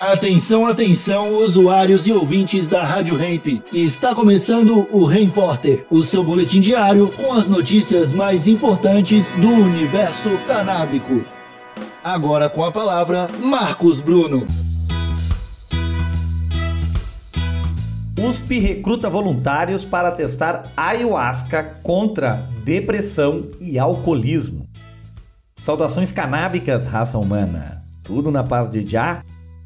Atenção, atenção, usuários e ouvintes da Rádio Hemp. Está começando o Repórter, o seu boletim diário com as notícias mais importantes do universo canábico. Agora com a palavra, Marcos Bruno. USP recruta voluntários para testar ayahuasca contra depressão e alcoolismo. Saudações canábicas, raça humana. Tudo na paz de Já?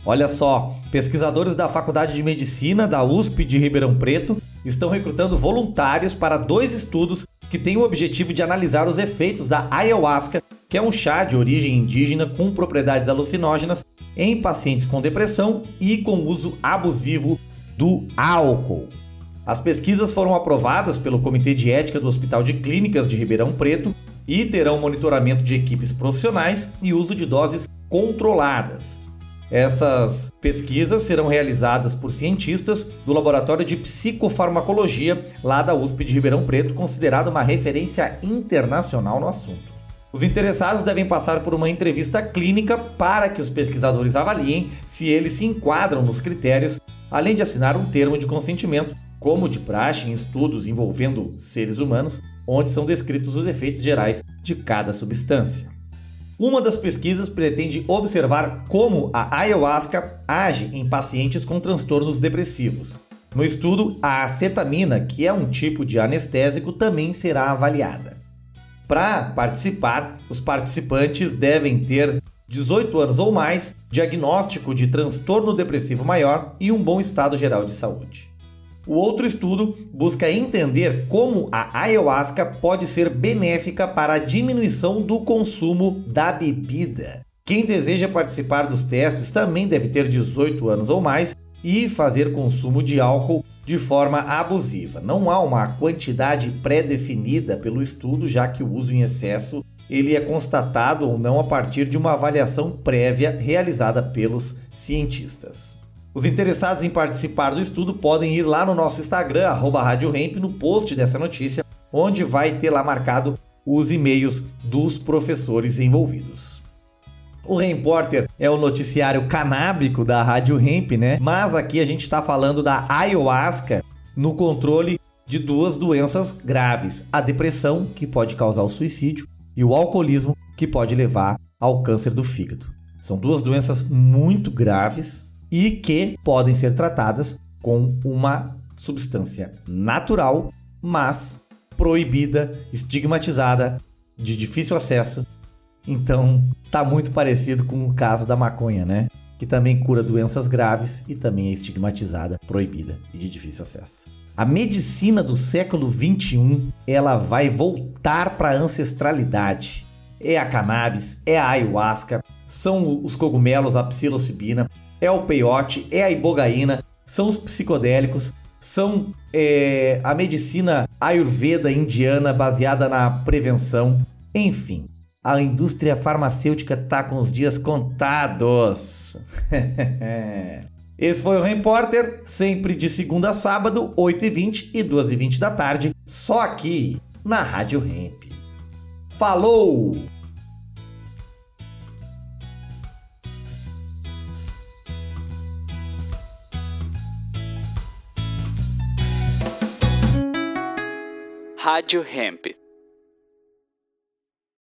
Olha só, pesquisadores da Faculdade de Medicina da USP de Ribeirão Preto estão recrutando voluntários para dois estudos que têm o objetivo de analisar os efeitos da ayahuasca, que é um chá de origem indígena com propriedades alucinógenas, em pacientes com depressão e com uso abusivo do álcool. As pesquisas foram aprovadas pelo Comitê de Ética do Hospital de Clínicas de Ribeirão Preto e terão monitoramento de equipes profissionais e uso de doses controladas. Essas pesquisas serão realizadas por cientistas do Laboratório de Psicofarmacologia lá da USP de Ribeirão Preto, considerado uma referência internacional no assunto. Os interessados devem passar por uma entrevista clínica para que os pesquisadores avaliem se eles se enquadram nos critérios, além de assinar um termo de consentimento, como de praxe em estudos envolvendo seres humanos, onde são descritos os efeitos gerais de cada substância. Uma das pesquisas pretende observar como a ayahuasca age em pacientes com transtornos depressivos. No estudo, a acetamina, que é um tipo de anestésico, também será avaliada. Para participar, os participantes devem ter 18 anos ou mais, diagnóstico de transtorno depressivo maior e um bom estado geral de saúde. O outro estudo busca entender como a ayahuasca pode ser benéfica para a diminuição do consumo da bebida. Quem deseja participar dos testes também deve ter 18 anos ou mais e fazer consumo de álcool de forma abusiva. Não há uma quantidade pré-definida pelo estudo, já que o uso em excesso ele é constatado ou não a partir de uma avaliação prévia realizada pelos cientistas. Os interessados em participar do estudo podem ir lá no nosso Instagram, RadioRamp, no post dessa notícia, onde vai ter lá marcado os e-mails dos professores envolvidos. O Repórter é o noticiário canábico da Rádio Hemp, né? Mas aqui a gente está falando da ayahuasca no controle de duas doenças graves: a depressão, que pode causar o suicídio, e o alcoolismo, que pode levar ao câncer do fígado. São duas doenças muito graves e que podem ser tratadas com uma substância natural, mas proibida, estigmatizada, de difícil acesso. Então, tá muito parecido com o caso da maconha, né? Que também cura doenças graves e também é estigmatizada, proibida e de difícil acesso. A medicina do século 21, ela vai voltar para a ancestralidade. É a cannabis, é a ayahuasca, são os cogumelos, a psilocibina, é o peiote, é a ibogaína, são os psicodélicos, são é, a medicina ayurveda indiana baseada na prevenção, enfim. A indústria farmacêutica tá com os dias contados. Esse foi o Repórter, sempre de segunda a sábado, 8h20 e 2h20 da tarde, só aqui na Rádio Hemp. Falou! Rádio Hemp.